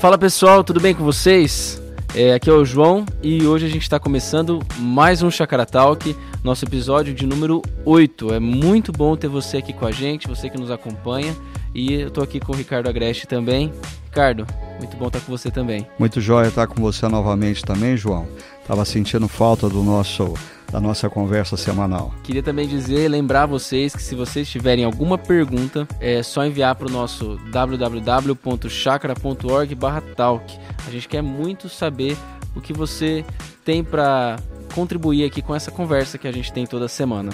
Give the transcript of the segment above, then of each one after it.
Fala pessoal, tudo bem com vocês? É, aqui é o João e hoje a gente está começando mais um Chakra Talk, nosso episódio de número 8. É muito bom ter você aqui com a gente, você que nos acompanha. E eu tô aqui com o Ricardo Agreste também. Ricardo, muito bom estar com você também. Muito jóia estar com você novamente também, João. Tava sentindo falta do nosso da nossa conversa semanal. Queria também dizer, lembrar vocês que se vocês tiverem alguma pergunta, é só enviar para o nosso www.chakra.org/talk. A gente quer muito saber o que você tem para contribuir aqui com essa conversa que a gente tem toda semana.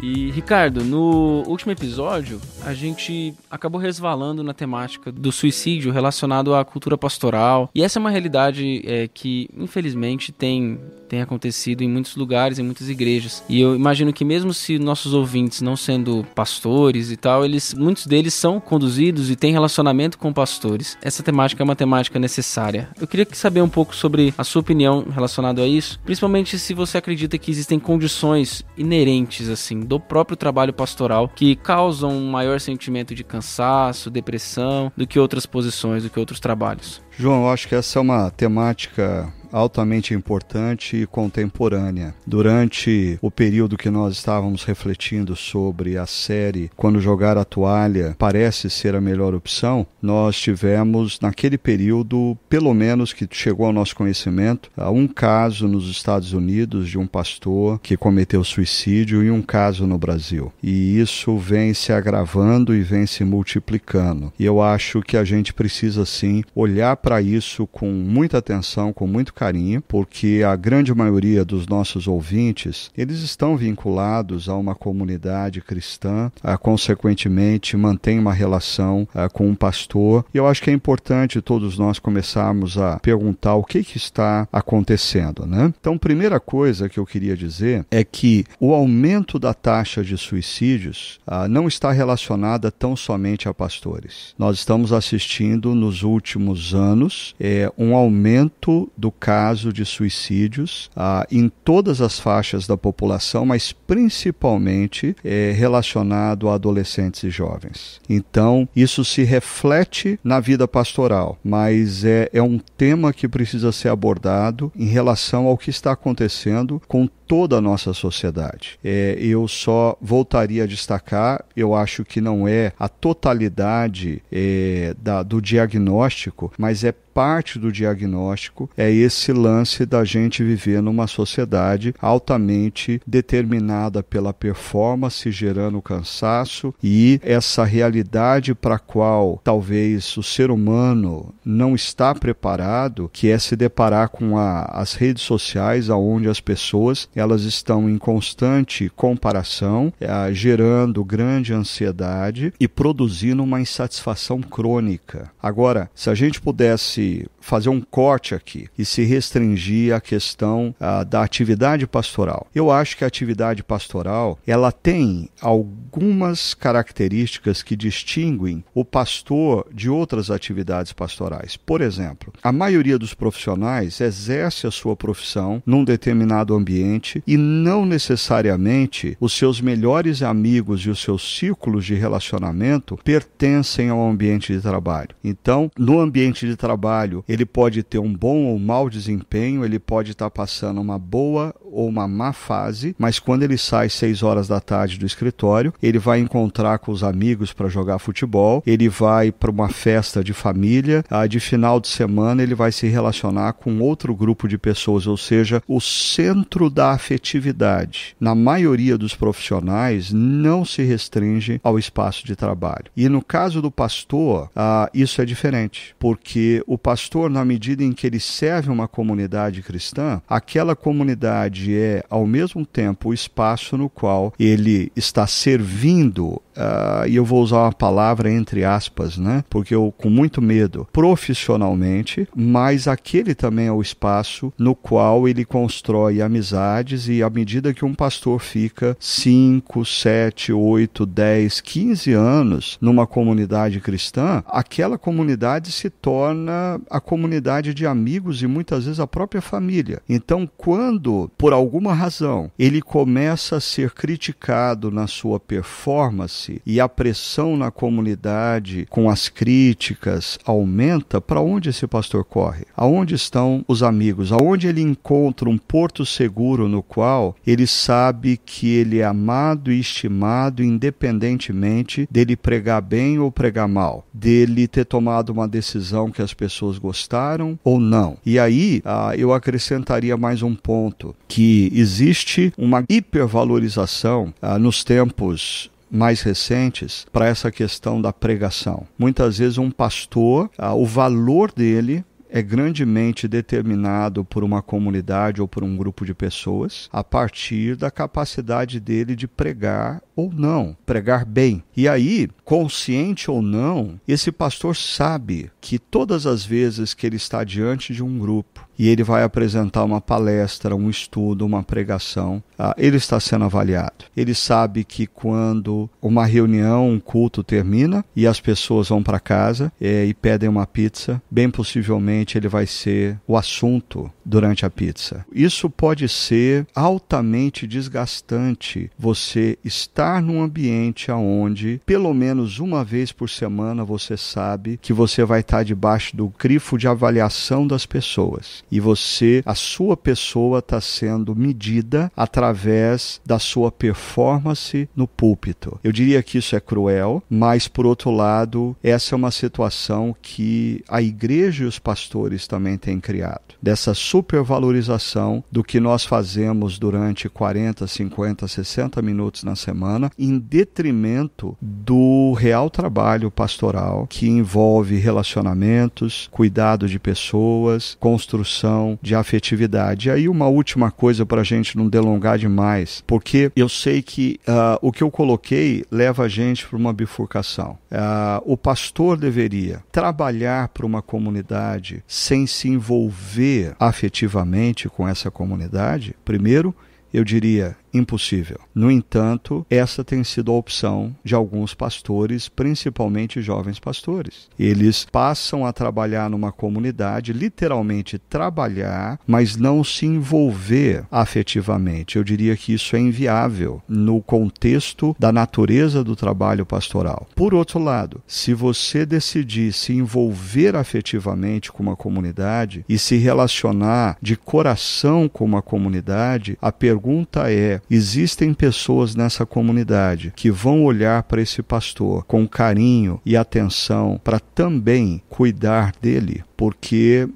E Ricardo, no último episódio, a gente acabou resvalando na temática do suicídio relacionado à cultura pastoral. E essa é uma realidade é, que, infelizmente, tem, tem acontecido em muitos lugares, em muitas igrejas. E eu imagino que mesmo se nossos ouvintes não sendo pastores e tal, eles muitos deles são conduzidos e têm relacionamento com pastores. Essa temática é uma temática necessária. Eu queria saber um pouco sobre a sua opinião relacionado a isso, principalmente se você acredita que existem condições inerentes assim do próprio trabalho pastoral que causam um maior sentimento de cansaço, depressão, do que outras posições, do que outros trabalhos. João, eu acho que essa é uma temática altamente importante e contemporânea. Durante o período que nós estávamos refletindo sobre a série Quando Jogar a Toalha parece ser a melhor opção, nós tivemos naquele período, pelo menos que chegou ao nosso conhecimento, um caso nos Estados Unidos de um pastor que cometeu suicídio e um caso no Brasil. E isso vem se agravando e vem se multiplicando. E eu acho que a gente precisa sim olhar para isso com muita atenção, com muito carinho, porque a grande maioria dos nossos ouvintes, eles estão vinculados a uma comunidade cristã, a, consequentemente mantém uma relação a, com um pastor. E eu acho que é importante todos nós começarmos a perguntar o que, que está acontecendo, né? Então, primeira coisa que eu queria dizer é que o aumento da taxa de suicídios ah, não está relacionada tão somente a pastores. Nós estamos assistindo nos últimos anos é, um aumento do caso de suicídios ah, em todas as faixas da população, mas principalmente é, relacionado a adolescentes e jovens. Então, isso se reflete na vida pastoral, mas é, é um tema que precisa ser abordado em relação ao que está acontecendo com toda a nossa sociedade. É, eu só voltaria a destacar, eu acho que não é a totalidade é, da, do diagnóstico, mas é parte do diagnóstico é esse lance da gente viver numa sociedade altamente determinada pela performance, gerando cansaço e essa realidade para a qual talvez o ser humano não está preparado, que é se deparar com a, as redes sociais, aonde as pessoas elas estão em constante comparação, é, gerando grande ansiedade e produzindo uma insatisfação crônica. Agora, se a gente pudesse fazer um corte aqui e se restringir à questão ah, da atividade pastoral. Eu acho que a atividade pastoral ela tem algumas características que distinguem o pastor de outras atividades pastorais. Por exemplo, a maioria dos profissionais exerce a sua profissão num determinado ambiente e não necessariamente os seus melhores amigos e os seus círculos de relacionamento pertencem ao ambiente de trabalho. Então, no ambiente de trabalho trabalho, ele pode ter um bom ou mau desempenho, ele pode estar passando uma boa ou uma má fase, mas quando ele sai seis horas da tarde do escritório, ele vai encontrar com os amigos para jogar futebol, ele vai para uma festa de família, ah, de final de semana ele vai se relacionar com outro grupo de pessoas, ou seja, o centro da afetividade, na maioria dos profissionais, não se restringe ao espaço de trabalho. E no caso do pastor, ah, isso é diferente, porque o pastor, na medida em que ele serve uma comunidade cristã, aquela comunidade é, ao mesmo tempo, o espaço no qual ele está servindo uh, e eu vou usar uma palavra entre aspas, né? Porque eu, com muito medo, profissionalmente, mas aquele também é o espaço no qual ele constrói amizades e à medida que um pastor fica 5, 7, 8, 10, 15 anos numa comunidade cristã, aquela comunidade se torna a comunidade de amigos e muitas vezes a própria família. Então, quando por alguma razão, ele começa a ser criticado na sua performance e a pressão na comunidade com as críticas aumenta, para onde esse pastor corre? Aonde estão os amigos? Aonde ele encontra um porto seguro no qual ele sabe que ele é amado e estimado independentemente dele pregar bem ou pregar mal, dele ter tomado uma decisão que as pessoas gostaram ou não. E aí ah, eu acrescentaria mais um ponto que existe uma hipervalorização ah, nos tempos mais recentes para essa questão da pregação. Muitas vezes um pastor, ah, o valor dele é grandemente determinado por uma comunidade ou por um grupo de pessoas a partir da capacidade dele de pregar ou não, pregar bem. E aí, consciente ou não, esse pastor sabe que todas as vezes que ele está diante de um grupo e ele vai apresentar uma palestra, um estudo, uma pregação, ah, ele está sendo avaliado. Ele sabe que quando uma reunião, um culto termina e as pessoas vão para casa é, e pedem uma pizza, bem possivelmente ele vai ser o assunto durante a pizza. Isso pode ser altamente desgastante. Você estar num ambiente onde, pelo menos uma vez por semana, você sabe que você vai estar debaixo do grifo de avaliação das pessoas e você, a sua pessoa está sendo medida através da sua performance no púlpito. Eu diria que isso é cruel, mas por outro lado, essa é uma situação que a igreja e os pastores também têm criado. Dessa supervalorização do que nós fazemos durante 40, 50, 60 minutos na semana, em detrimento do real trabalho pastoral que envolve relacionamentos, cuidado de pessoas, construção de afetividade. E aí, uma última coisa para a gente não delongar demais, porque eu sei que uh, o que eu coloquei leva a gente para uma bifurcação. Uh, o pastor deveria trabalhar para uma comunidade sem se envolver afetivamente com essa comunidade, primeiro. Eu diria, impossível. No entanto, essa tem sido a opção de alguns pastores, principalmente jovens pastores. Eles passam a trabalhar numa comunidade, literalmente trabalhar, mas não se envolver afetivamente. Eu diria que isso é inviável no contexto da natureza do trabalho pastoral. Por outro lado, se você decidir se envolver afetivamente com uma comunidade e se relacionar de coração com uma comunidade, a pergunta é: Existem pessoas nessa comunidade que vão olhar para esse pastor com carinho e atenção para também cuidar dele, porque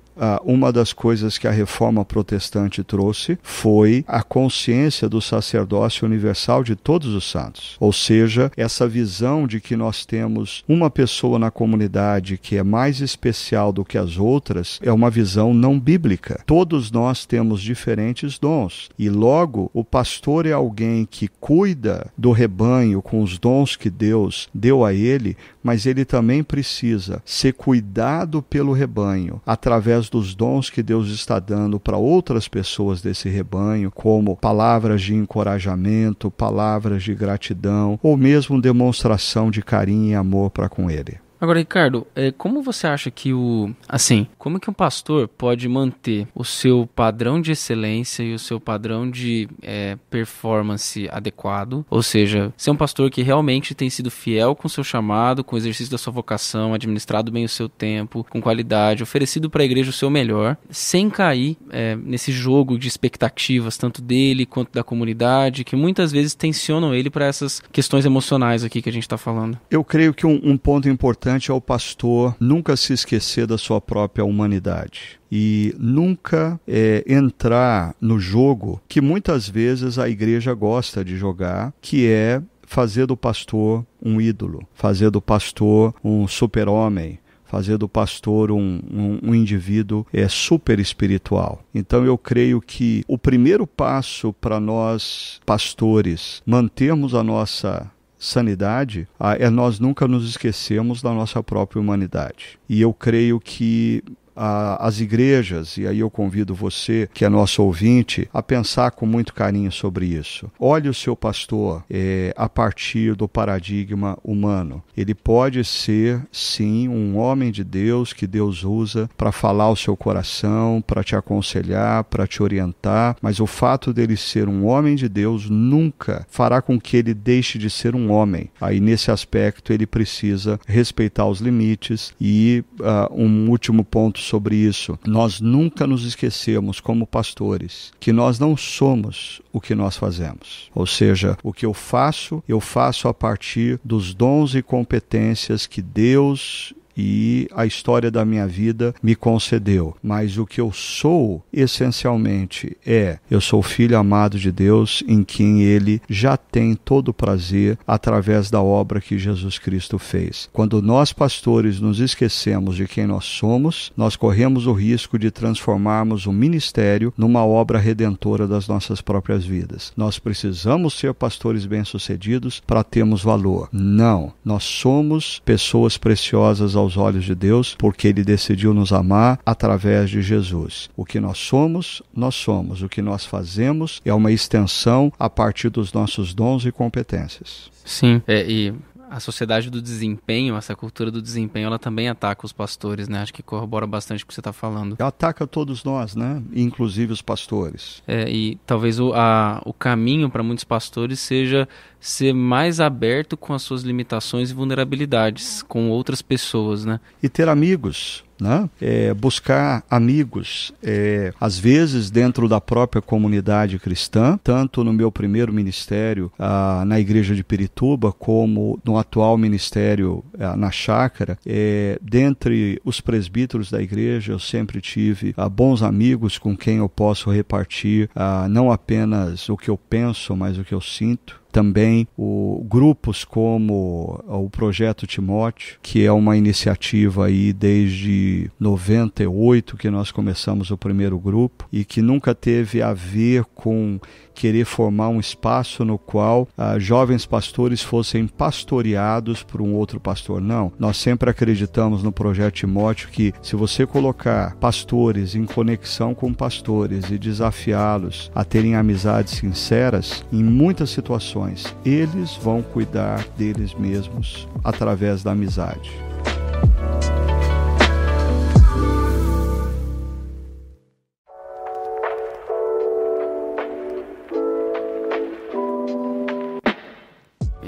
uma das coisas que a reforma protestante trouxe foi a consciência do sacerdócio universal de todos os santos. Ou seja, essa visão de que nós temos uma pessoa na comunidade que é mais especial do que as outras é uma visão não bíblica. Todos nós temos diferentes dons e logo o pastor é alguém que cuida do rebanho com os dons que Deus deu a ele, mas ele também precisa ser cuidado pelo rebanho através dos dons que Deus está dando para outras pessoas desse rebanho, como palavras de encorajamento, palavras de gratidão ou mesmo demonstração de carinho e amor para com ele. Agora, Ricardo, é, como você acha que o. Assim, como que um pastor pode manter o seu padrão de excelência e o seu padrão de é, performance adequado? Ou seja, ser um pastor que realmente tem sido fiel com o seu chamado, com o exercício da sua vocação, administrado bem o seu tempo, com qualidade, oferecido para a igreja o seu melhor, sem cair é, nesse jogo de expectativas, tanto dele quanto da comunidade, que muitas vezes tensionam ele para essas questões emocionais aqui que a gente está falando. Eu creio que um, um ponto importante importante ao pastor nunca se esquecer da sua própria humanidade e nunca é, entrar no jogo que muitas vezes a igreja gosta de jogar, que é fazer do pastor um ídolo, fazer do pastor um super-homem, fazer do pastor um, um, um, indivíduo é super espiritual. Então eu creio que o primeiro passo para nós pastores mantermos a nossa sanidade é nós nunca nos esquecemos da nossa própria humanidade. E eu creio que a, as igrejas, e aí eu convido você, que é nosso ouvinte, a pensar com muito carinho sobre isso. Olhe o seu pastor é, a partir do paradigma humano. Ele pode ser, sim, um homem de Deus que Deus usa para falar ao seu coração, para te aconselhar, para te orientar, mas o fato dele ser um homem de Deus nunca fará com que ele deixe de ser um homem. Aí, nesse aspecto, ele precisa respeitar os limites. E uh, um último ponto sobre isso: nós nunca nos esquecemos, como pastores, que nós não somos o que nós fazemos. Ou seja, o que eu faço, eu faço a partir dos dons e competências que Deus e a história da minha vida me concedeu. Mas o que eu sou, essencialmente, é: eu sou filho amado de Deus, em quem Ele já tem todo o prazer através da obra que Jesus Cristo fez. Quando nós, pastores, nos esquecemos de quem nós somos, nós corremos o risco de transformarmos o ministério numa obra redentora das nossas próprias vidas. Nós precisamos ser pastores bem-sucedidos para termos valor. Não, nós somos pessoas preciosas aos olhos de Deus, porque Ele decidiu nos amar através de Jesus. O que nós somos, nós somos. O que nós fazemos é uma extensão a partir dos nossos dons e competências. Sim, é, e a sociedade do desempenho, essa cultura do desempenho, ela também ataca os pastores, né? Acho que corrobora bastante o que você está falando. Ataca todos nós, né? Inclusive os pastores. É, e talvez o, a, o caminho para muitos pastores seja ser mais aberto com as suas limitações e vulnerabilidades com outras pessoas, né? E ter amigos, né? É, buscar amigos, é, às vezes dentro da própria comunidade cristã, tanto no meu primeiro ministério ah, na igreja de Pirituba, como no atual ministério ah, na chácara, é, dentre os presbíteros da igreja, eu sempre tive ah, bons amigos com quem eu posso repartir não apenas o que eu penso, mas o que eu sinto também o, grupos como o Projeto Timóteo, que é uma iniciativa aí desde 98 que nós começamos o primeiro grupo e que nunca teve a ver com querer formar um espaço no qual ah, jovens pastores fossem pastoreados por um outro pastor. Não, nós sempre acreditamos no projeto Timóteo que se você colocar pastores em conexão com pastores e desafiá-los a terem amizades sinceras, em muitas situações eles vão cuidar deles mesmos através da amizade.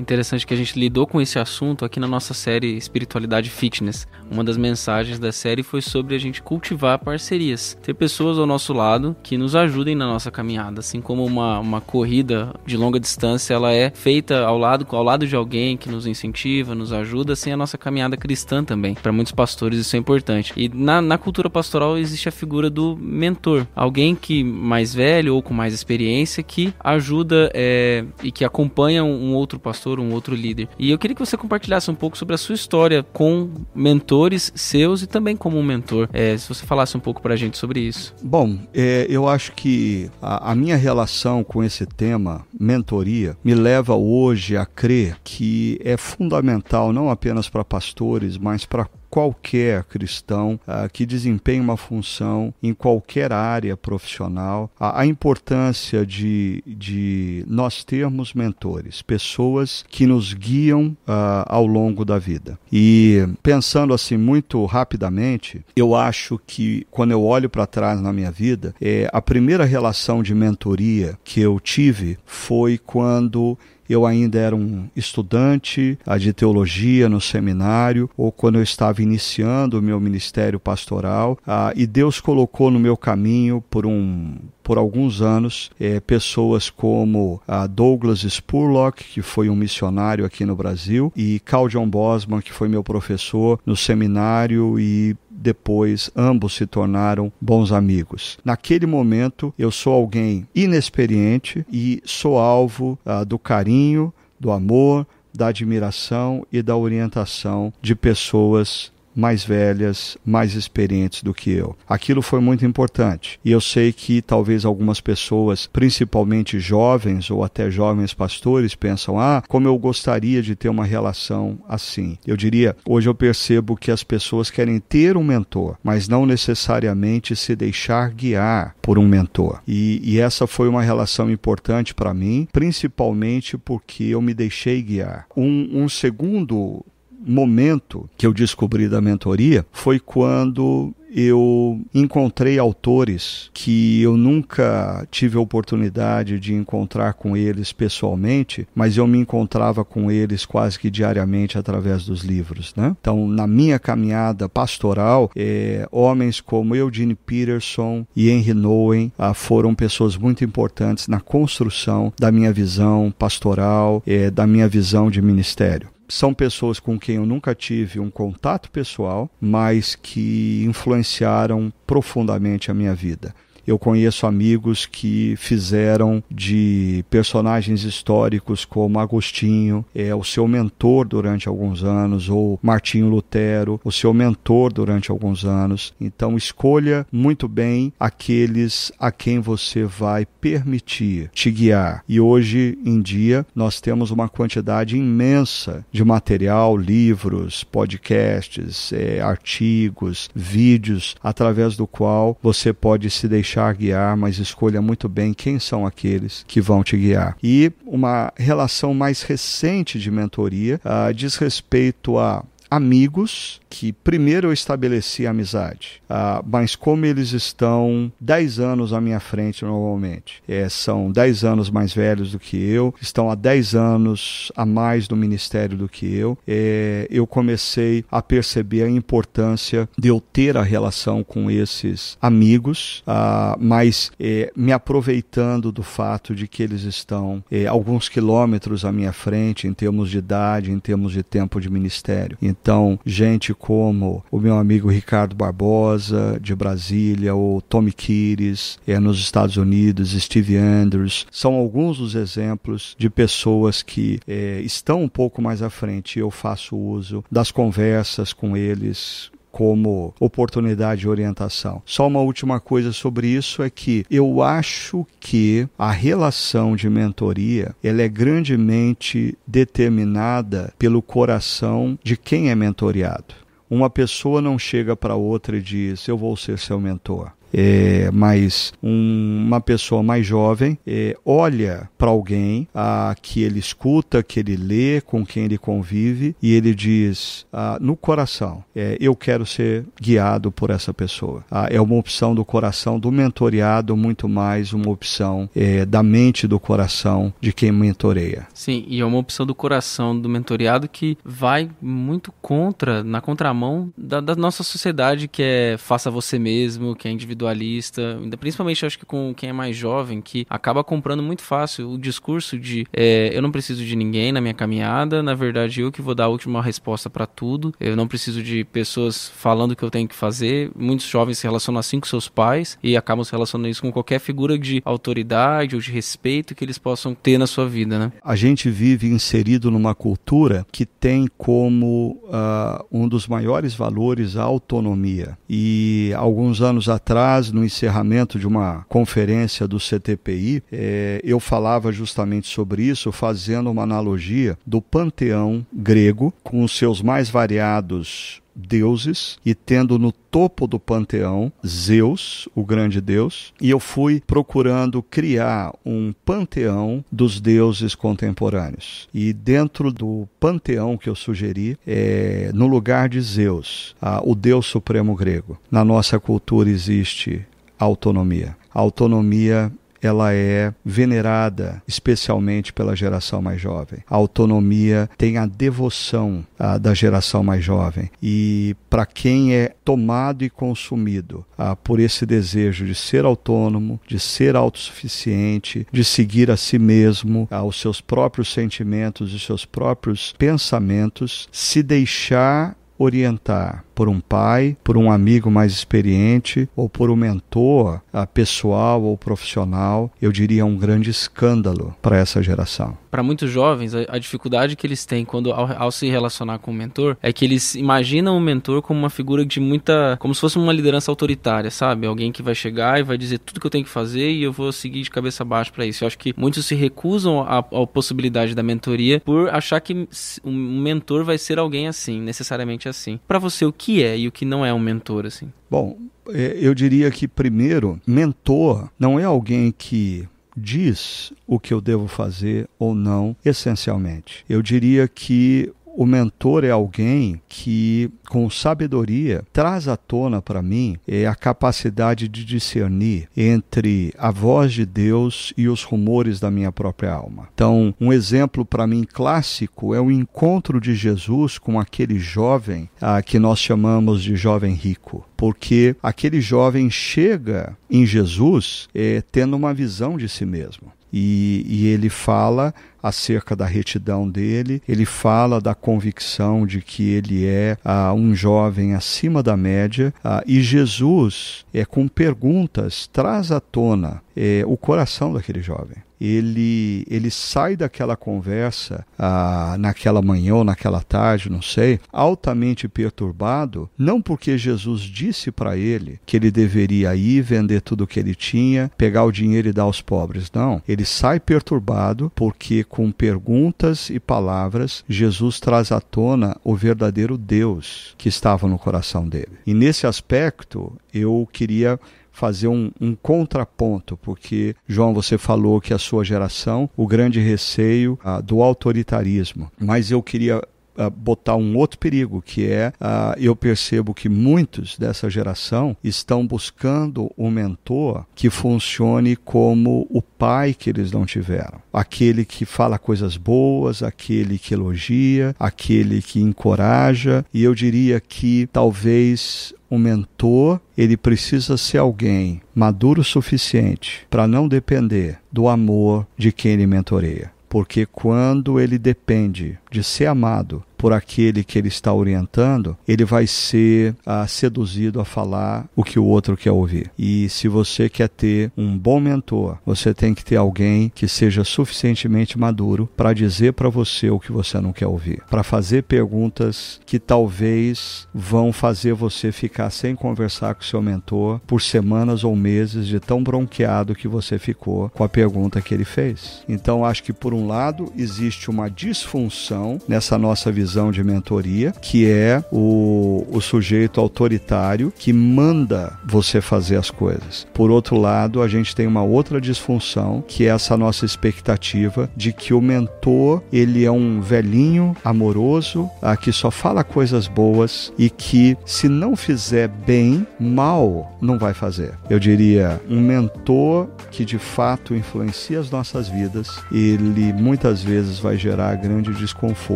Interessante que a gente lidou com esse assunto aqui na nossa série Espiritualidade Fitness. Uma das mensagens da série foi sobre a gente cultivar parcerias, ter pessoas ao nosso lado que nos ajudem na nossa caminhada, assim como uma, uma corrida de longa distância, ela é feita ao lado ao lado de alguém que nos incentiva, nos ajuda, assim a nossa caminhada cristã também. Para muitos pastores isso é importante. E na, na cultura pastoral existe a figura do mentor, alguém que mais velho ou com mais experiência que ajuda é, e que acompanha um outro pastor um outro líder. E eu queria que você compartilhasse um pouco sobre a sua história com mentores seus e também como um mentor. É, se você falasse um pouco para a gente sobre isso. Bom, é, eu acho que a, a minha relação com esse tema, mentoria, me leva hoje a crer que é fundamental não apenas para pastores, mas para qualquer cristão uh, que desempenhe uma função em qualquer área profissional, a, a importância de, de nós termos mentores, pessoas que nos guiam uh, ao longo da vida. E pensando assim muito rapidamente, eu acho que quando eu olho para trás na minha vida, é, a primeira relação de mentoria que eu tive foi quando eu ainda era um estudante de teologia no seminário, ou quando eu estava iniciando o meu ministério pastoral, ah, e Deus colocou no meu caminho por um por alguns anos é, pessoas como a Douglas Spurlock, que foi um missionário aqui no Brasil, e Carl John Bosman, que foi meu professor no seminário e depois ambos se tornaram bons amigos. Naquele momento, eu sou alguém inexperiente e sou alvo ah, do carinho, do amor, da admiração e da orientação de pessoas mais velhas, mais experientes do que eu. Aquilo foi muito importante. E eu sei que talvez algumas pessoas, principalmente jovens ou até jovens pastores, pensam: ah, como eu gostaria de ter uma relação assim. Eu diria, hoje eu percebo que as pessoas querem ter um mentor, mas não necessariamente se deixar guiar por um mentor. E, e essa foi uma relação importante para mim, principalmente porque eu me deixei guiar. Um, um segundo momento que eu descobri da mentoria foi quando eu encontrei autores que eu nunca tive a oportunidade de encontrar com eles pessoalmente, mas eu me encontrava com eles quase que diariamente através dos livros. Né? Então, na minha caminhada pastoral, é, homens como Eugene Peterson e Henry Nowen ah, foram pessoas muito importantes na construção da minha visão pastoral, é, da minha visão de ministério são pessoas com quem eu nunca tive um contato pessoal, mas que influenciaram profundamente a minha vida. Eu conheço amigos que fizeram de personagens históricos como Agostinho, é o seu mentor durante alguns anos, ou Martinho Lutero, o seu mentor durante alguns anos. Então escolha muito bem aqueles a quem você vai permitir te guiar. E hoje em dia nós temos uma quantidade imensa de material, livros, podcasts, é, artigos, vídeos, através do qual você pode se deixar deixar guiar, mas escolha muito bem quem são aqueles que vão te guiar. E uma relação mais recente de mentoria uh, diz respeito a amigos que primeiro eu estabeleci amizade, ah, mas como eles estão 10 anos à minha frente normalmente, é, são 10 anos mais velhos do que eu, estão há 10 anos a mais no ministério do que eu, é, eu comecei a perceber a importância de eu ter a relação com esses amigos, ah, mas é, me aproveitando do fato de que eles estão é, alguns quilômetros à minha frente em termos de idade, em termos de tempo de ministério. Então, gente como o meu amigo Ricardo Barbosa, de Brasília, o Tommy Kires, é, nos Estados Unidos, Steve Andrews, são alguns dos exemplos de pessoas que é, estão um pouco mais à frente. Eu faço uso das conversas com eles, como oportunidade de orientação. Só uma última coisa sobre isso é que eu acho que a relação de mentoria ela é grandemente determinada pelo coração de quem é mentoriado. Uma pessoa não chega para outra e diz: Eu vou ser seu mentor é, mas um, uma pessoa mais jovem é, olha para alguém a, que ele escuta, que ele lê, com quem ele convive e ele diz ah, no coração: é, Eu quero ser guiado por essa pessoa. Ah, é uma opção do coração do mentoriado, muito mais uma opção é, da mente do coração de quem mentoreia. Sim, e é uma opção do coração do mentoriado que vai muito contra, na contramão da, da nossa sociedade que é faça você mesmo, que é individual individualista, principalmente acho que com quem é mais jovem, que acaba comprando muito fácil o discurso de é, eu não preciso de ninguém na minha caminhada, na verdade eu que vou dar a última resposta para tudo, eu não preciso de pessoas falando o que eu tenho que fazer. Muitos jovens se relacionam assim com seus pais e acabam se relacionando isso com qualquer figura de autoridade ou de respeito que eles possam ter na sua vida, né? A gente vive inserido numa cultura que tem como uh, um dos maiores valores a autonomia. E alguns anos atrás atrás, no encerramento de uma conferência do CTPI, é, eu falava justamente sobre isso, fazendo uma analogia do panteão grego com os seus mais variados deuses e tendo no topo do panteão Zeus, o grande deus, e eu fui procurando criar um panteão dos deuses contemporâneos. E dentro do panteão que eu sugeri, é, no lugar de Zeus, o deus supremo grego, na nossa cultura existe autonomia. A autonomia ela é venerada especialmente pela geração mais jovem. A autonomia tem a devoção da geração mais jovem. E para quem é tomado e consumido por esse desejo de ser autônomo, de ser autossuficiente, de seguir a si mesmo, ah, os seus próprios sentimentos, os seus próprios pensamentos, se deixar orientar por um pai, por um amigo mais experiente ou por um mentor uh, pessoal ou profissional, eu diria um grande escândalo para essa geração para muitos jovens, a, dificuldade que eles têm quando ao, ao, se relacionar com o mentor é que eles imaginam o mentor como uma figura de muita, como se fosse uma liderança autoritária, sabe? Alguém que vai chegar e vai dizer tudo que eu tenho que fazer e eu vou seguir de cabeça baixa para isso. Eu acho que muitos se recusam à, à possibilidade da mentoria por achar que um mentor vai ser alguém assim, necessariamente assim. Para você, o que é e o que não é um mentor assim? Bom, é, eu diria que primeiro, mentor não é alguém que diz o que eu devo fazer ou não, essencialmente. Eu diria que o mentor é alguém que, com sabedoria, traz à tona para mim é a capacidade de discernir entre a voz de Deus e os rumores da minha própria alma. Então, um exemplo para mim clássico é o encontro de Jesus com aquele jovem ah, que nós chamamos de jovem rico porque aquele jovem chega em Jesus é, tendo uma visão de si mesmo. E, e, ele fala acerca da retidão dele, ele fala da convicção de que ele é ah, um jovem acima da média, ah, e Jesus, é, com perguntas, traz à tona é, o coração daquele jovem ele, ele sai daquela conversa ah, naquela manhã ou naquela tarde, não sei, altamente perturbado, não porque Jesus disse para ele que ele deveria ir vender tudo o que ele tinha, pegar o dinheiro e dar aos pobres. Não. Ele sai perturbado porque, com perguntas e palavras, Jesus traz à tona o verdadeiro Deus que estava no coração dele. E nesse aspecto, eu queria fazer um, um, contraponto, porque, João, você falou que a sua geração, o grande receio ah, do autoritarismo, mas eu queria uh, botar um outro perigo, que é uh, eu percebo que muitos dessa geração estão buscando um mentor que funcione como o pai que eles não tiveram. Aquele que fala coisas boas, aquele que elogia, aquele que encoraja. E eu diria que talvez um mentor, ele precisa ser alguém maduro o suficiente para não depender do amor de quem ele mentoreia. Porque quando ele depende de ser amado por aquele que ele está orientando, ele vai ser ah, seduzido a falar o que o outro quer ouvir. E se você quer ter um bom mentor, você tem que ter alguém que seja suficientemente maduro para dizer para você o que você não quer ouvir, para fazer perguntas que talvez vão fazer você ficar sem conversar com seu mentor por semanas ou meses de tão bronqueado que você ficou com a pergunta que ele fez. Então acho que por um lado existe uma disfunção nessa nossa visão visão de mentoria, que é o, o sujeito autoritário que manda você fazer as coisas. Por outro lado, a gente tem uma outra disfunção, que é essa nossa expectativa de que o mentor ele é um velhinho amoroso, a que só fala coisas boas e que se não fizer bem, mal não vai fazer. Eu diria um mentor que de fato influencia as nossas vidas, ele muitas vezes vai gerar grande desconforto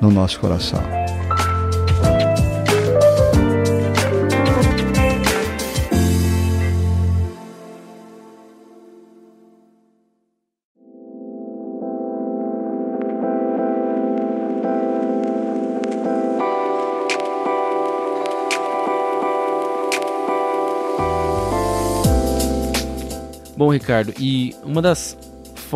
no nosso nosso coração. Bom, Ricardo, e uma das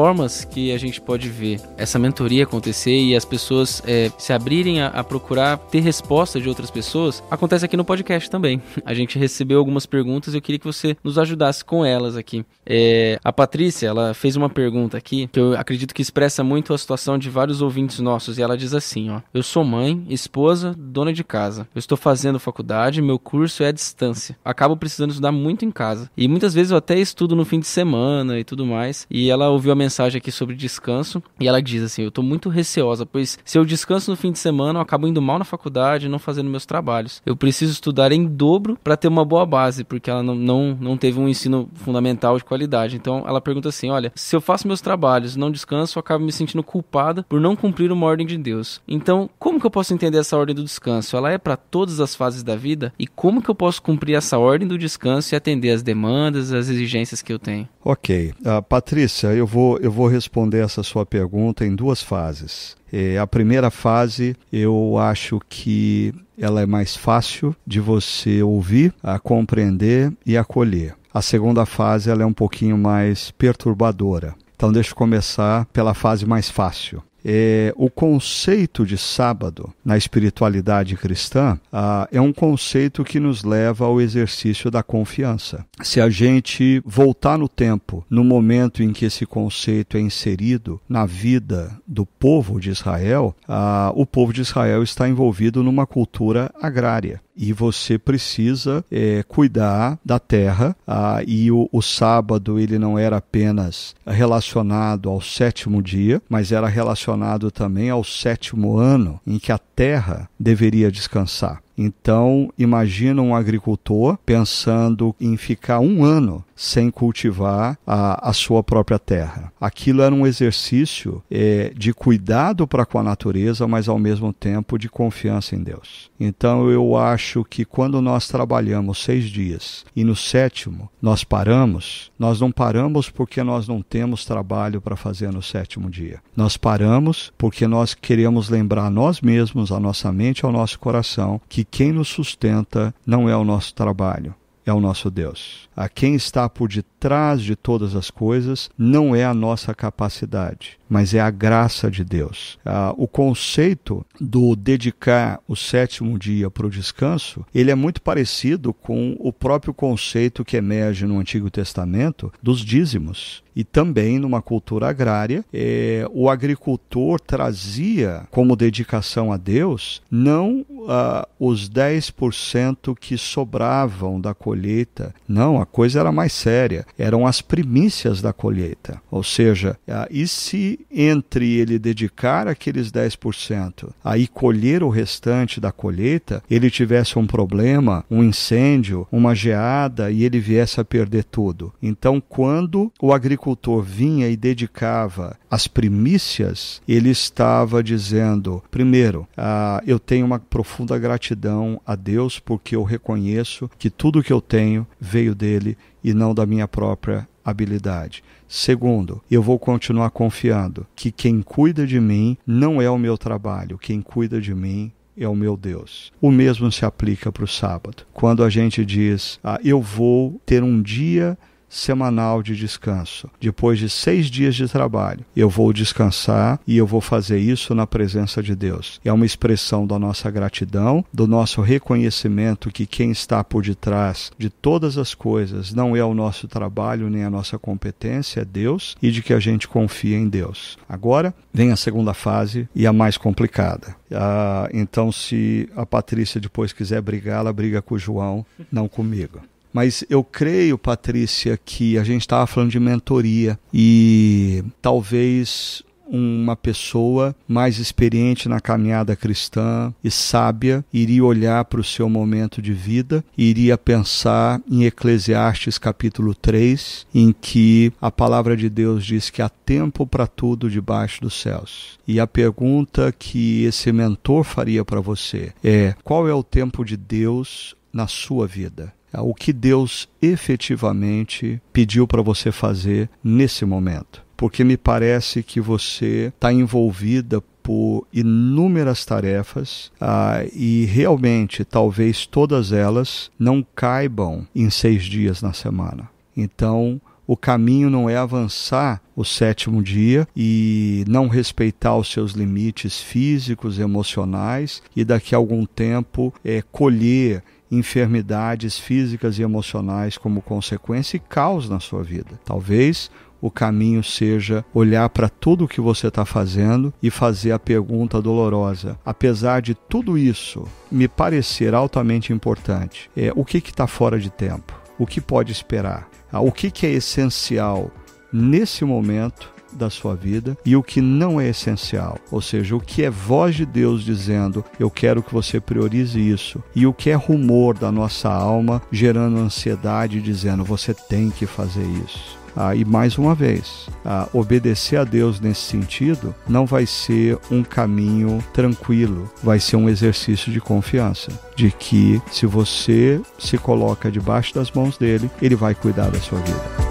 formas que a gente pode ver essa mentoria acontecer e as pessoas é, se abrirem a, a, procurar ter resposta de outras pessoas, acontece aqui no podcast também. A gente recebeu algumas perguntas e eu queria que você nos ajudasse com elas aqui. É, a Patrícia, ela fez uma pergunta aqui que eu acredito que expressa muito a situação de vários ouvintes nossos e ela diz assim, ó: Eu sou mãe, esposa, dona de casa. Eu estou fazendo faculdade, meu curso é à distância. Acabo precisando estudar muito em casa. E muitas vezes eu até estudo no fim de semana e tudo mais. E ela ouviu a mensagem aqui sobre descanso e ela diz assim: Eu tô muito receosa, pois se eu descanso no fim de semana, eu acabo indo mal na faculdade não fazendo meus trabalhos. Eu preciso estudar em dobro para ter uma boa base, porque ela não, não, não teve um ensino fundamental de qualidade. Então ela pergunta assim: Olha, se eu faço meus trabalhos não descanso, eu acabo me sentindo culpada por não cumprir uma ordem de Deus. Então, como que eu posso entender essa ordem do descanso? Ela é para todas as fases da vida? E como que eu posso cumprir essa ordem do descanso e atender as demandas, as exigências que eu tenho? Ok. Uh, Patrícia, eu vou, eu vou responder essa sua pergunta em duas fases. É, a primeira fase, eu acho que ela é mais fácil de você ouvir, a compreender e acolher. A segunda fase, ela é um pouquinho mais perturbadora. Então, deixa eu começar pela fase mais fácil. É, o conceito de sábado na espiritualidade cristã ah, é um conceito que nos leva ao exercício da confiança. Se a gente voltar no tempo, no momento em que esse conceito é inserido na vida do povo de Israel, ah, o povo de Israel está envolvido numa cultura agrária e você precisa é, cuidar da terra. Ah, e o, o, sábado ele não era apenas relacionado ao sétimo dia, mas era relacionado também ao sétimo ano em que a terra deveria descansar. Então, imagina um agricultor pensando em ficar um ano sem cultivar a, a sua própria terra. Aquilo era um exercício é, de cuidado para com a natureza, mas ao mesmo tempo de confiança em Deus. Então, eu acho que quando nós trabalhamos seis dias e no sétimo nós paramos, nós não paramos porque nós não temos trabalho para fazer no sétimo dia. Nós paramos porque nós queremos lembrar nós mesmos, a nossa mente, ao nosso coração, que quem nos sustenta não é o nosso trabalho, é o nosso Deus. A quem está por detrás de todas as coisas não é a nossa capacidade, mas é a graça de Deus. Ah, o conceito do dedicar o sétimo dia para o descanso, ele é muito parecido com o próprio conceito que emerge no Antigo Testamento dos dízimos. E também numa cultura agrária, é, o agricultor trazia como dedicação a Deus não ah, os 10% que sobravam da colheita, não, a coisa era mais séria, eram as primícias da colheita. Ou seja, ah, e se entre ele dedicar aqueles 10% aí colher o restante da colheita, ele tivesse um problema, um incêndio, uma geada e ele viesse a perder tudo. Então, quando o agricultor vinha e dedicava as primícias, ele estava dizendo: primeiro, ah, eu tenho uma profunda gratidão a Deus porque eu reconheço que tudo que eu tenho veio dele e não da minha própria habilidade. Segundo, eu vou continuar confiando que quem cuida de mim não é o meu trabalho, quem cuida de mim é o meu Deus. O mesmo se aplica para o sábado. Quando a gente diz, ah, eu vou ter um dia semanal de descanso. Depois de seis dias de trabalho, eu vou descansar e eu vou fazer isso na presença de Deus. É uma expressão da nossa gratidão, do nosso reconhecimento que quem está por detrás de todas as coisas não é o nosso trabalho nem a nossa competência, é Deus, e de que a gente confia em Deus. Agora vem a segunda fase e a mais complicada. Ah, então, se a Patrícia depois quiser brigar, ela briga com o João, não comigo. Mas eu creio, Patrícia, que a gente estava falando de mentoria e talvez uma pessoa mais experiente na caminhada cristã e sábia iria olhar para o seu momento de vida iria pensar em Eclesiastes capítulo 3, em que a palavra de Deus diz que há tempo para tudo debaixo dos céus. E a pergunta que esse mentor faria para você é: qual é o tempo de Deus na sua vida? O que Deus efetivamente pediu para você fazer nesse momento. Porque me parece que você está envolvida por inúmeras tarefas ah, e realmente talvez todas elas não caibam em seis dias na semana. Então, o caminho não é avançar o sétimo dia e não respeitar os seus limites físicos, emocionais e daqui a algum tempo é, colher enfermidades físicas e emocionais como consequência e caos na sua vida. Talvez o caminho seja olhar para tudo o que você está fazendo e fazer a pergunta dolorosa. Apesar de tudo isso me parecer altamente importante, é o que está fora de tempo? O que pode esperar? Ah, o que, que é essencial nesse momento da sua vida e o que não é essencial, ou seja, o que é voz de Deus dizendo eu quero que você priorize isso e o que é rumor da nossa alma gerando ansiedade dizendo você tem que fazer isso. Ah, e mais uma vez, ah, obedecer a Deus nesse sentido não vai ser um caminho tranquilo, vai ser um exercício de confiança, de que se você se coloca debaixo das mãos dele, ele vai cuidar da sua vida.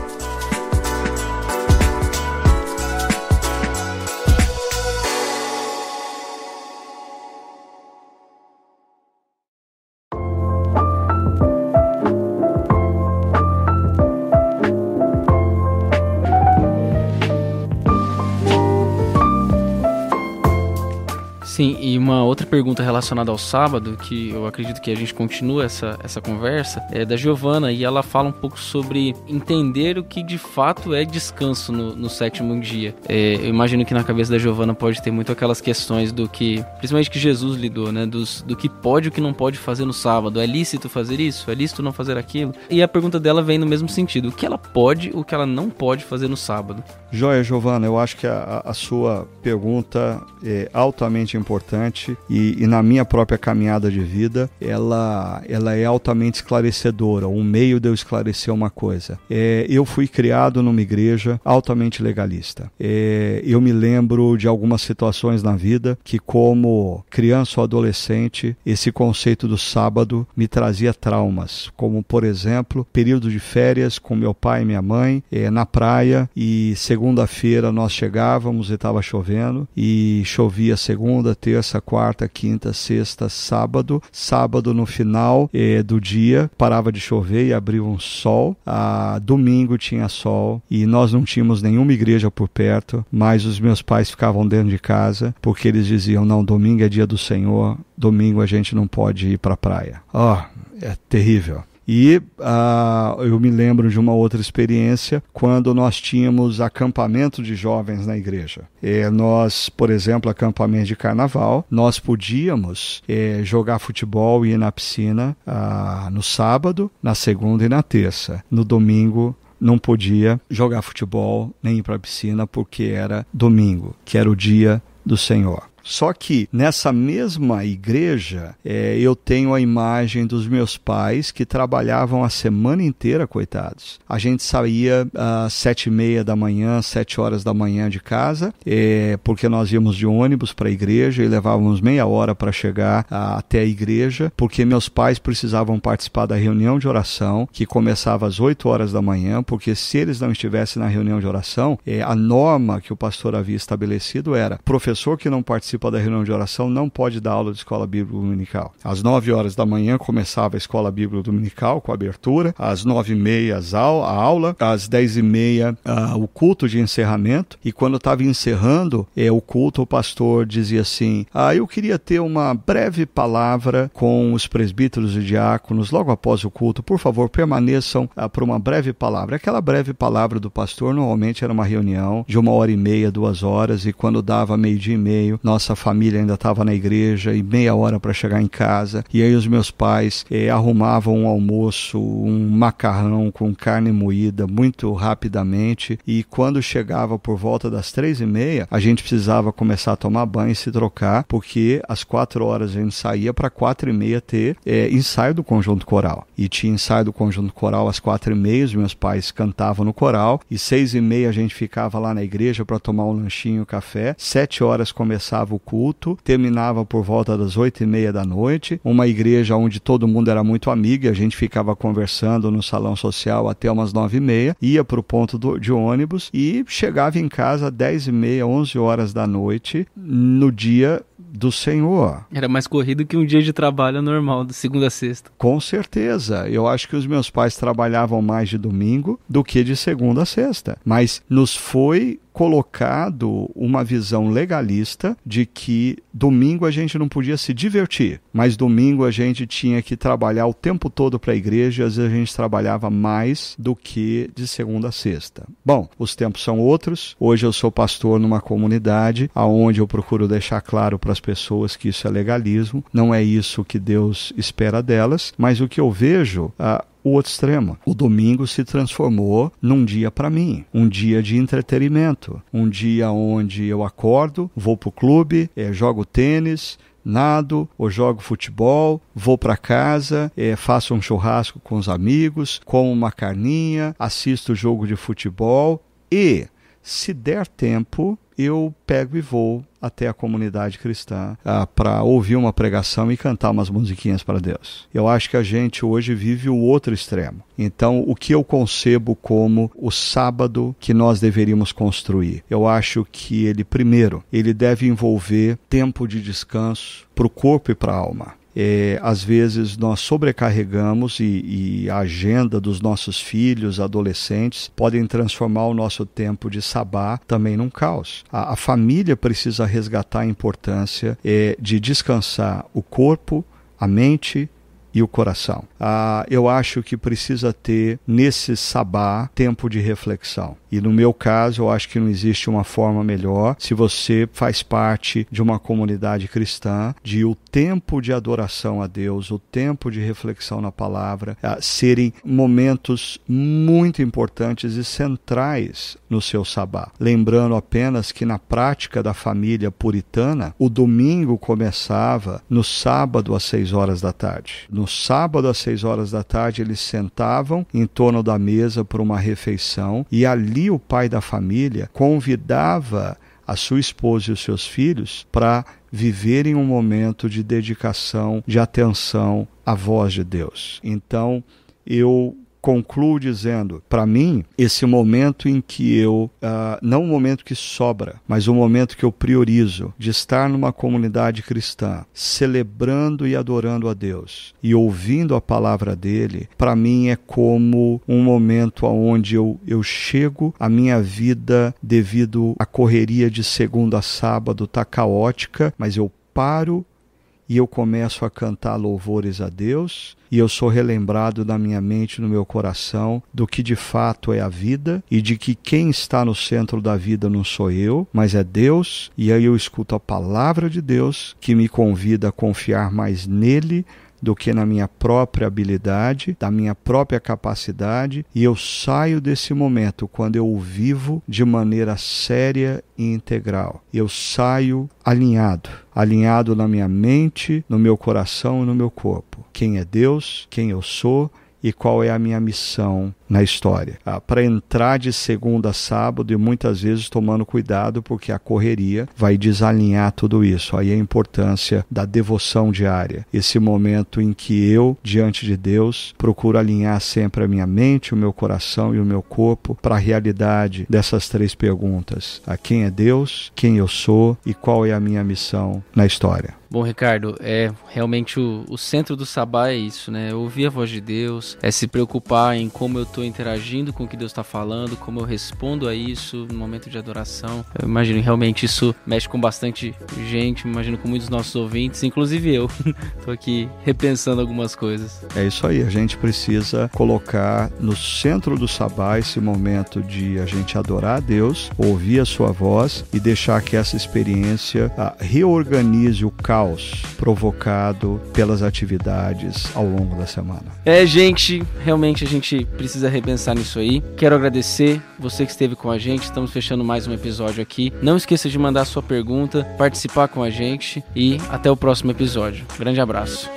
Outra pergunta relacionada ao sábado, que eu acredito que a gente continua essa, essa conversa, é da Giovana, e ela fala um pouco sobre entender o que de fato é descanso no, no sétimo dia. É, eu imagino que na cabeça da Giovana pode ter muito aquelas questões do que, principalmente que Jesus lidou, né? Dos, do que pode e o que não pode fazer no sábado. É lícito fazer isso? É lícito não fazer aquilo? E a pergunta dela vem no mesmo sentido: o que ela pode, o que ela não pode fazer no sábado? Joia, Giovana, eu acho que a, a sua pergunta é altamente importante e, e, na minha própria caminhada de vida, ela, ela é altamente esclarecedora, um meio de eu esclarecer uma coisa. É, eu fui criado numa igreja altamente legalista. É, eu me lembro de algumas situações na vida que, como criança ou adolescente, esse conceito do sábado me trazia traumas, como, por exemplo, período de férias com meu pai e minha mãe é, na praia e segunda-feira nós chegávamos e estava chovendo e chovia segunda, terça, quarta, quinta, sexta, sábado. Sábado no final eh, do dia parava de chover e abria um sol. Ah, domingo tinha sol e nós não tínhamos nenhuma igreja por perto, mas os meus pais ficavam dentro de casa porque eles diziam: não, domingo é dia do Senhor, domingo a gente não pode ir para a praia. Ó, oh, é terrível. E uh, eu me lembro de uma outra experiência quando nós tínhamos acampamento de jovens na igreja. Nós, por exemplo, acampamento de carnaval, nós podíamos eh, jogar futebol e ir na piscina uh, no sábado, na segunda e na terça. No domingo, não podia jogar futebol nem ir para a piscina porque era domingo, que era o dia do Senhor. Só que nessa mesma igreja, é, eu tenho a imagem dos meus pais que trabalhavam a semana inteira, coitados. A gente saía às sete e meia da manhã, sete horas da manhã de casa, é, porque nós íamos de ônibus para a igreja e levávamos meia hora para chegar a, até a igreja, porque meus pais precisavam participar da reunião de oração, que começava às oito horas da manhã, porque se eles não estivessem na reunião de oração, é, a norma que o pastor havia estabelecido era professor que não participa participa da reunião de oração não pode dar aula de escola bíblica dominical. Às 9 horas da manhã começava a escola bíblica dominical com abertura, às 9 e meia a aula, às 10 e meia o culto de encerramento, e quando estava encerrando é, o culto, o pastor dizia assim: Ah, eu queria ter uma breve palavra com os presbíteros e diáconos logo após o culto, por favor, permaneçam uh, por uma breve palavra. Aquela breve palavra do pastor normalmente era uma reunião de uma hora e meia, duas horas, e quando dava meio-dia e meio, nós nossa família ainda estava na igreja e meia hora para chegar em casa. E aí os meus pais eh, arrumavam um almoço, um macarrão com carne moída muito rapidamente. E quando chegava por volta das três e meia, a gente precisava começar a tomar banho e se trocar, porque às quatro horas a gente saía para quatro e meia ter eh, ensaio do conjunto coral. E tinha ensaio do conjunto coral às quatro e meia, os meus pais cantavam no coral. E seis e meia a gente ficava lá na igreja para tomar um lanchinho, café. Sete horas começava o culto, terminava por volta das oito e meia da noite, uma igreja onde todo mundo era muito amigo e a gente ficava conversando no salão social até umas nove e meia, ia para o ponto do, de ônibus e chegava em casa dez e meia, onze horas da noite, no dia do Senhor. Era mais corrido que um dia de trabalho normal, de segunda a sexta. Com certeza. Eu acho que os meus pais trabalhavam mais de domingo do que de segunda a sexta. Mas nos foi colocado uma visão legalista de que domingo a gente não podia se divertir, mas domingo a gente tinha que trabalhar o tempo todo para a igreja, às vezes a gente trabalhava mais do que de segunda a sexta. Bom, os tempos são outros. Hoje eu sou pastor numa comunidade aonde eu procuro deixar claro para as pessoas que isso é legalismo, não é isso que Deus espera delas, mas o que eu vejo, ah, o outro extremo. O domingo se transformou num dia para mim, um dia de entretenimento, um dia onde eu acordo, vou pro clube, é, jogo tênis, nado ou jogo futebol, vou para casa, é, faço um churrasco com os amigos, como uma carninha, assisto jogo de futebol e, se der tempo, eu pego e vou até a comunidade cristã ah, para ouvir uma pregação e cantar umas musiquinhas para Deus. Eu acho que a gente hoje vive o outro extremo. Então, o que eu concebo como o sábado que nós deveríamos construir? Eu acho que ele, primeiro, ele deve envolver tempo de descanso para o corpo e para a alma. É, às vezes nós sobrecarregamos e, e, a agenda dos nossos filhos, adolescentes, podem transformar o nosso tempo de sabá também num caos. A, a família precisa resgatar a importância é, de descansar o corpo, a mente e o coração. Ah, eu acho que precisa ter nesse sabá tempo de reflexão. E no meu caso, eu acho que não existe uma forma melhor se você faz parte de uma comunidade cristã, de o tempo de adoração a Deus, o tempo de reflexão na palavra, ah, serem momentos muito importantes e centrais no seu sabá. Lembrando apenas que na prática da família puritana, o domingo começava no sábado às seis horas da tarde. No sábado às seis horas da tarde, eles sentavam em torno da mesa para uma refeição e ali o pai da família convidava a sua esposa e os seus filhos para viverem um momento de dedicação, de atenção à voz de Deus. Então, eu concluo dizendo: para mim, esse momento em que eu, uh, não o momento que sobra, mas o momento que eu priorizo de estar numa comunidade cristã, celebrando e adorando a Deus e ouvindo a palavra dele, para mim é como um momento onde eu, eu chego, a minha vida, devido à correria de segunda a sábado, está caótica, mas eu paro e eu começo a cantar louvores a Deus, e eu sou relembrado na minha mente, no meu coração, do que de fato é a vida e de que quem está no centro da vida não sou eu, mas é Deus, e aí eu escuto a palavra de Deus que me convida a confiar mais nele do que na minha própria habilidade, da minha própria capacidade, e eu saio desse momento quando eu o vivo de maneira séria e integral. Eu saio alinhado, alinhado na minha mente, no meu coração e no meu corpo. Quem é Deus, quem eu sou e qual é a minha missão na história. Ah, para entrar de segunda a sábado e muitas vezes tomando cuidado porque a correria vai desalinhar tudo isso. Aí a importância da devoção diária. Esse momento em que eu, diante de Deus, procuro alinhar sempre a minha mente, o meu coração e o meu corpo para a realidade dessas três perguntas: a quem é Deus, quem eu sou e qual é a minha missão na história. Bom, Ricardo, é realmente o, o centro do sabá é isso, né? Ouvir a voz de Deus, é se preocupar em como eu estou interagindo com o que Deus está falando, como eu respondo a isso no momento de adoração. Eu imagino realmente isso mexe com bastante gente, imagino com muitos nossos ouvintes, inclusive eu. Estou aqui repensando algumas coisas. É isso aí, a gente precisa colocar no centro do sabá esse momento de a gente adorar a Deus, ouvir a sua voz e deixar que essa experiência reorganize o caos provocado pelas atividades ao longo da semana. É, gente, realmente a gente precisa repensar nisso aí. Quero agradecer você que esteve com a gente. Estamos fechando mais um episódio aqui. Não esqueça de mandar sua pergunta, participar com a gente e até o próximo episódio. Grande abraço.